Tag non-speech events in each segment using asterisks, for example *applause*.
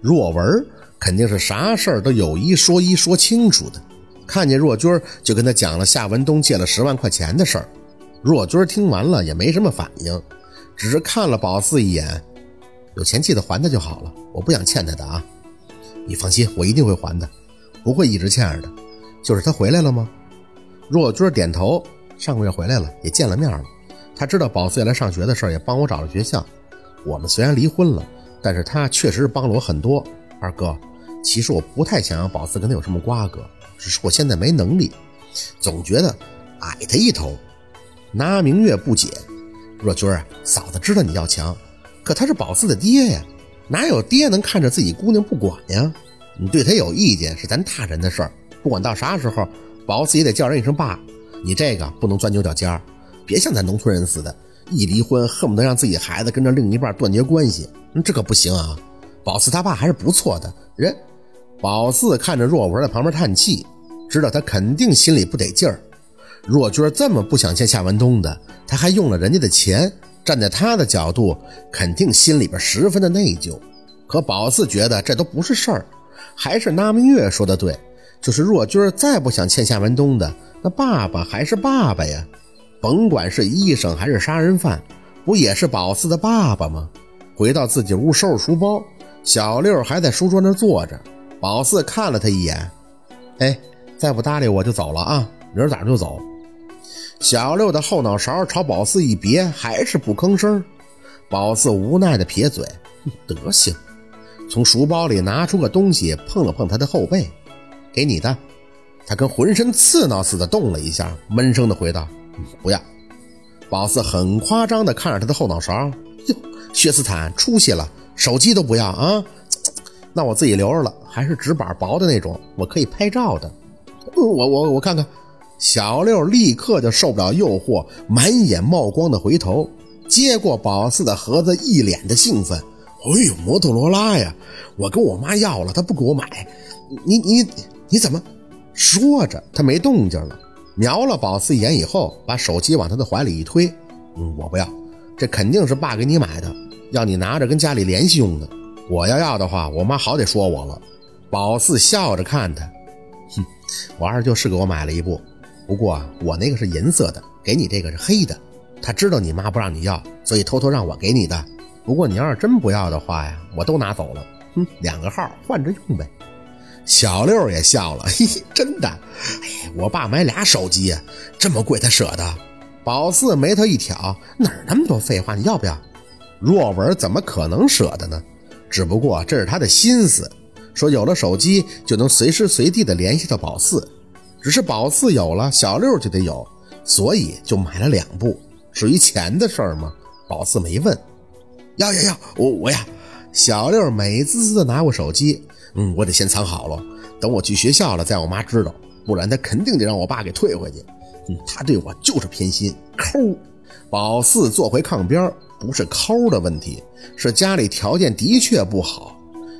若文肯定是啥事儿都有一说一说清楚的，看见若军就跟他讲了夏文东借了十万块钱的事儿。若军听完了也没什么反应，只是看了宝四一眼，有钱记得还他就好了，我不想欠他的啊。你放心，我一定会还的，不会一直欠着的。就是他回来了吗？若军点头，上个月回来了，也见了面了。他知道宝四要来上学的事儿，也帮我找了学校。我们虽然离婚了，但是他确实是帮了我很多。二哥，其实我不太想让宝四跟他有什么瓜葛，只是我现在没能力，总觉得矮他一头。拿明月不解，若君啊，嫂子知道你要强，可他是宝四的爹呀，哪有爹能看着自己姑娘不管呀？你对他有意见是咱大人的事儿，不管到啥时候，宝四也得叫人一声爸。你这个不能钻牛角尖儿，别像咱农村人似的，一离婚恨不得让自己孩子跟着另一半断绝关系，这可不行啊。宝四他爸还是不错的人。宝四看着若文在旁边叹气，知道他肯定心里不得劲儿。若军这么不想欠夏文东的，他还用了人家的钱，站在他的角度，肯定心里边十分的内疚。可宝四觉得这都不是事儿，还是那明月说的对，就是若军再不想欠夏文东的，那爸爸还是爸爸呀，甭管是医生还是杀人犯，不也是宝四的爸爸吗？回到自己屋收拾书包，小六还在书桌那坐着，宝四看了他一眼，哎，再不搭理我就走了啊，明儿早上就走。小六的后脑勺朝宝四一别，还是不吭声。宝四无奈的撇嘴，德行。从书包里拿出个东西，碰了碰他的后背，给你的。他跟浑身刺挠似的动了一下，闷声的回道：“不要。”宝四很夸张的看着他的后脑勺，哟，薛斯坦出息了，手机都不要啊？*tsk* 那我自己留着了，还是纸板薄的那种，我可以拍照的。我我我看看。小六立刻就受不了诱惑，满眼冒光的回头，接过宝四的盒子，一脸的兴奋。哎呦，摩托罗拉呀！我跟我妈要了，她不给我买。你你你怎么？说着，他没动静了，瞄了宝四一眼以后，把手机往他的怀里一推。嗯，我不要，这肯定是爸给你买的，要你拿着跟家里联系用的。我要要的话，我妈好得说我了。宝四笑着看他，哼，我二舅是给我买了一部。不过我那个是银色的，给你这个是黑的。他知道你妈不让你要，所以偷偷让我给你的。不过你要是真不要的话呀，我都拿走了。哼，两个号换着用呗。小六也笑了，嘿 *laughs* 嘿，真的。哎，我爸买俩手机，这么贵他舍得？宝四眉头一挑，哪儿那么多废话？你要不要？若文怎么可能舍得呢？只不过这是他的心思，说有了手机就能随时随地的联系到宝四。只是宝四有了，小六就得有，所以就买了两部。至于钱的事儿吗？宝四没问。要要要，我我呀！小六美滋滋的拿过手机，嗯，我得先藏好了，等我去学校了再让我妈知道，不然她肯定得让我爸给退回去。嗯，他对我就是偏心，抠。宝四坐回炕边，不是抠的问题，是家里条件的确不好。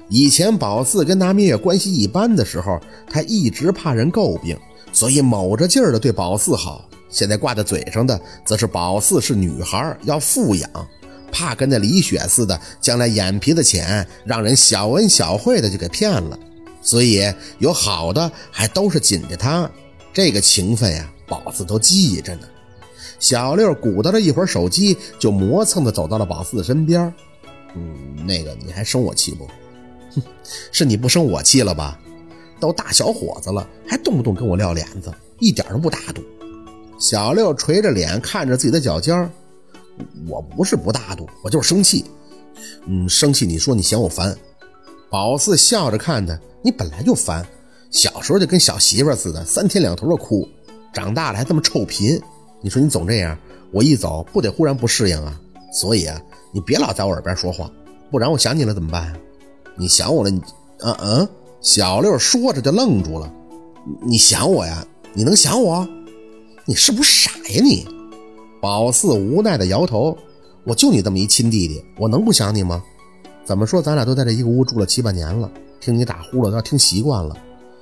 以前宝四跟拿明月关系一般的时候，他一直怕人诟病。所以卯着劲儿的对宝四好，现在挂在嘴上的则是宝四是女孩要富养，怕跟那李雪似的，将来眼皮子浅，让人小恩小惠的就给骗了。所以有好的还都是紧着他，这个情分呀，宝四都记着呢。小六鼓捣了一会儿手机，就磨蹭的走到了宝四的身边。嗯，那个你还生我气不？哼，是你不生我气了吧？都大小伙子了，还动不动跟我撂脸子，一点都不大度。小六垂着脸看着自己的脚尖儿，我不是不大度，我就是生气。嗯，生气你说你嫌我烦。宝四笑着看他，你本来就烦，小时候就跟小媳妇似的，三天两头的哭，长大了还这么臭贫。你说你总这样，我一走不得忽然不适应啊？所以啊，你别老在我耳边说话，不然我想你了怎么办？你想我了？你，嗯嗯。小六说着就愣住了，你想我呀？你能想我？你是不是傻呀你？宝四无奈的摇头，我就你这么一亲弟弟，我能不想你吗？怎么说咱俩都在这一个屋住了七八年了，听你打呼噜要听习惯了，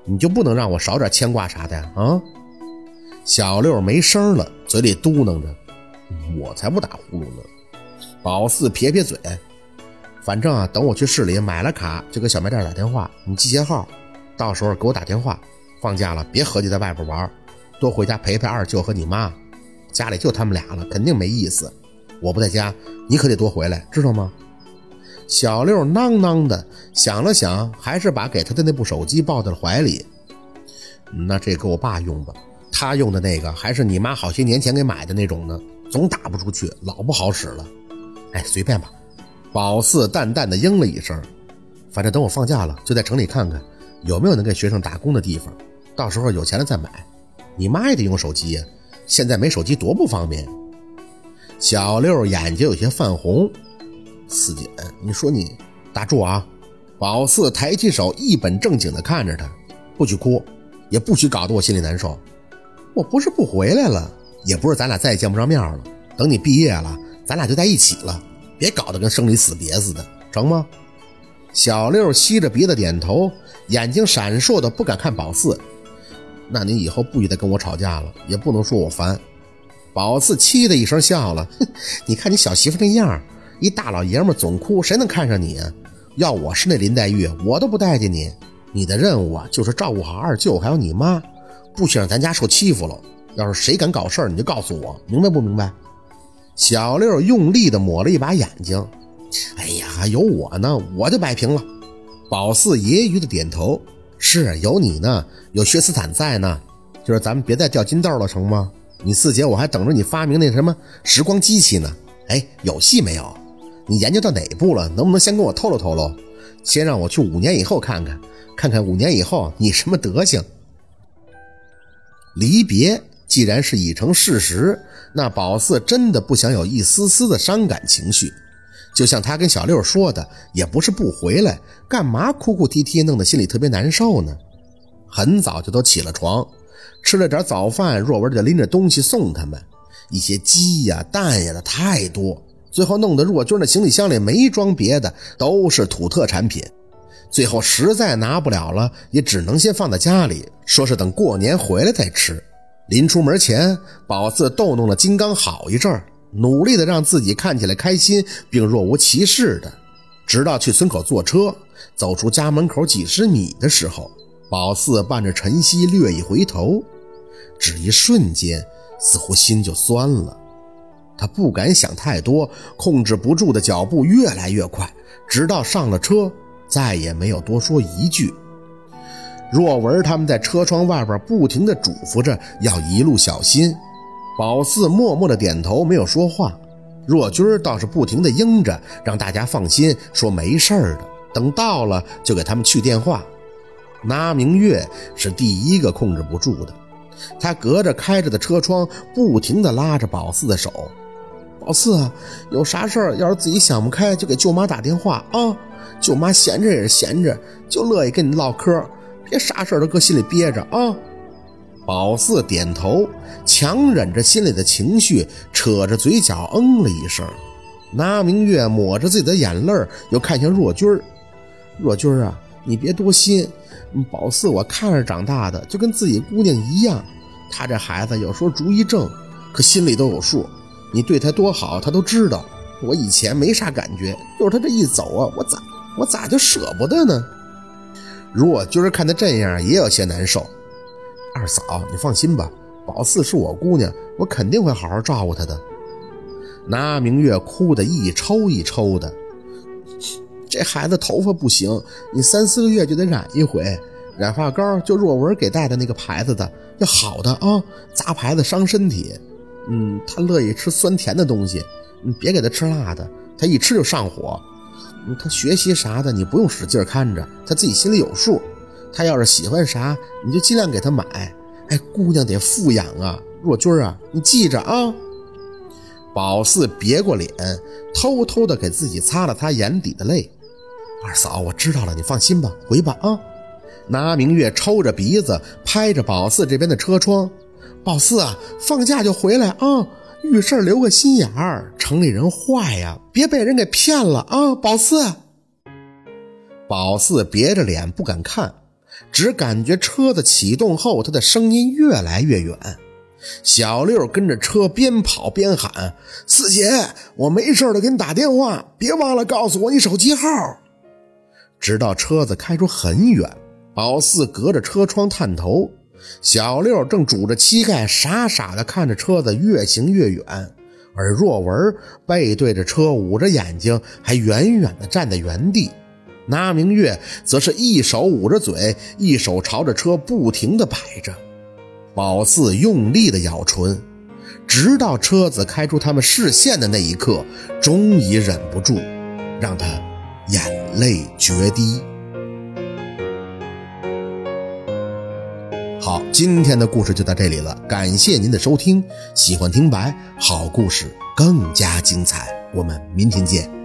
你就不能让我少点牵挂啥的？啊？小六没声了，嘴里嘟囔着，我才不打呼噜呢。宝四撇撇嘴，反正啊，等我去市里买了卡，就给小卖店打电话，你记些号，到时候给我打电话。放假了别合计在外边玩，多回家陪陪二舅和你妈，家里就他们俩了，肯定没意思。我不在家，你可得多回来，知道吗？小六囔囔的想了想，还是把给他的那部手机抱在了怀里。那这给我爸用吧，他用的那个还是你妈好些年前给买的那种呢，总打不出去，老不好使了。哎，随便吧。宝四淡淡的应了一声，反正等我放假了，就在城里看看有没有能给学生打工的地方，到时候有钱了再买。你妈也得用手机呀，现在没手机多不方便。小六眼睛有些泛红，四姐，你说你打住啊！宝四抬起手，一本正经的看着他，不许哭，也不许搞得我心里难受。我不是不回来了，也不是咱俩再也见不着面了。等你毕业了，咱俩就在一起了。别搞得跟生离死别似的，成吗？小六吸着鼻子点头，眼睛闪烁的不敢看宝四。那你以后不许再跟我吵架了，也不能说我烦。宝四气的一声笑了，哼，*laughs* 你看你小媳妇那样，一大老爷们总哭，谁能看上你？要我是那林黛玉，我都不待见你。你的任务啊，就是照顾好二舅还有你妈，不许让咱家受欺负了。要是谁敢搞事儿，你就告诉我，明白不明白？小六用力地抹了一把眼睛，哎呀，有我呢，我就摆平了。宝四揶揄的点头，是有你呢，有薛斯坦在呢，就是咱们别再掉金豆了，成吗？你四姐我还等着你发明那什么时光机器呢。哎，有戏没有？你研究到哪步了？能不能先跟我透露透露？先让我去五年以后看看，看看五年以后你什么德行。离别。既然是已成事实，那宝四真的不想有一丝丝的伤感情绪。就像他跟小六说的，也不是不回来，干嘛哭哭啼啼，弄得心里特别难受呢？很早就都起了床，吃了点早饭，若文就拎着东西送他们，一些鸡呀、蛋呀的太多，最后弄得若军的行李箱里没装别的，都是土特产品。最后实在拿不了了，也只能先放在家里，说是等过年回来再吃。临出门前，宝四逗弄了金刚好一阵儿，努力的让自己看起来开心并若无其事的，直到去村口坐车，走出家门口几十米的时候，宝四伴着晨曦略一回头，只一瞬间，似乎心就酸了。他不敢想太多，控制不住的脚步越来越快，直到上了车，再也没有多说一句。若文他们在车窗外边不停地嘱咐着要一路小心，宝四默默地点头，没有说话。若军倒是不停地应着，让大家放心，说没事儿的，等到了就给他们去电话。那明月是第一个控制不住的，他隔着开着的车窗，不停地拉着宝四的手：“宝四啊，有啥事儿要是自己想不开，就给舅妈打电话啊，舅妈闲着也是闲着，就乐意跟你唠嗑。”别啥事儿都搁心里憋着啊！宝四点头，强忍着心里的情绪，扯着嘴角嗯了一声。那明月抹着自己的眼泪，又看向若君儿：“若君儿啊，你别多心。宝四我看着长大的，就跟自己姑娘一样。他这孩子有时候主意正，可心里都有数。你对他多好，他都知道。我以前没啥感觉，就是他这一走啊，我咋我咋就舍不得呢？”若君儿看他这样，也有些难受。二嫂，你放心吧，宝四是我姑娘，我肯定会好好照顾她的。那明月哭得一抽一抽的。这孩子头发不行，你三四个月就得染一回。染发膏就若文给带的那个牌子的，要好的啊，杂牌子伤身体。嗯，他乐意吃酸甜的东西，你别给他吃辣的，他一吃就上火。他学习啥的，你不用使劲看着，他自己心里有数。他要是喜欢啥，你就尽量给他买。哎，姑娘得富养啊，若君啊，你记着啊。宝四别过脸，偷偷的给自己擦了擦眼底的泪。二嫂，我知道了，你放心吧，回吧啊。拿明月抽着鼻子，拍着宝四这边的车窗。宝四啊，放假就回来啊。遇事留个心眼儿，城里人坏呀，别被人给骗了啊！宝四，宝四别着脸不敢看，只感觉车子启动后，他的声音越来越远，小六跟着车边跑边喊：“四姐，我没事了，给你打电话，别忘了告诉我你手机号。”直到车子开出很远，宝四隔着车窗探头，小六正拄着膝盖，傻傻地看着车子越行越远，而若文背对着车，捂着眼睛，还远远地站在原地。那明月则是一手捂着嘴，一手朝着车不停地摆着。宝四用力地咬唇，直到车子开出他们视线的那一刻，终于忍不住，让他眼泪决堤。好，今天的故事就到这里了，感谢您的收听。喜欢听白好故事更加精彩，我们明天见。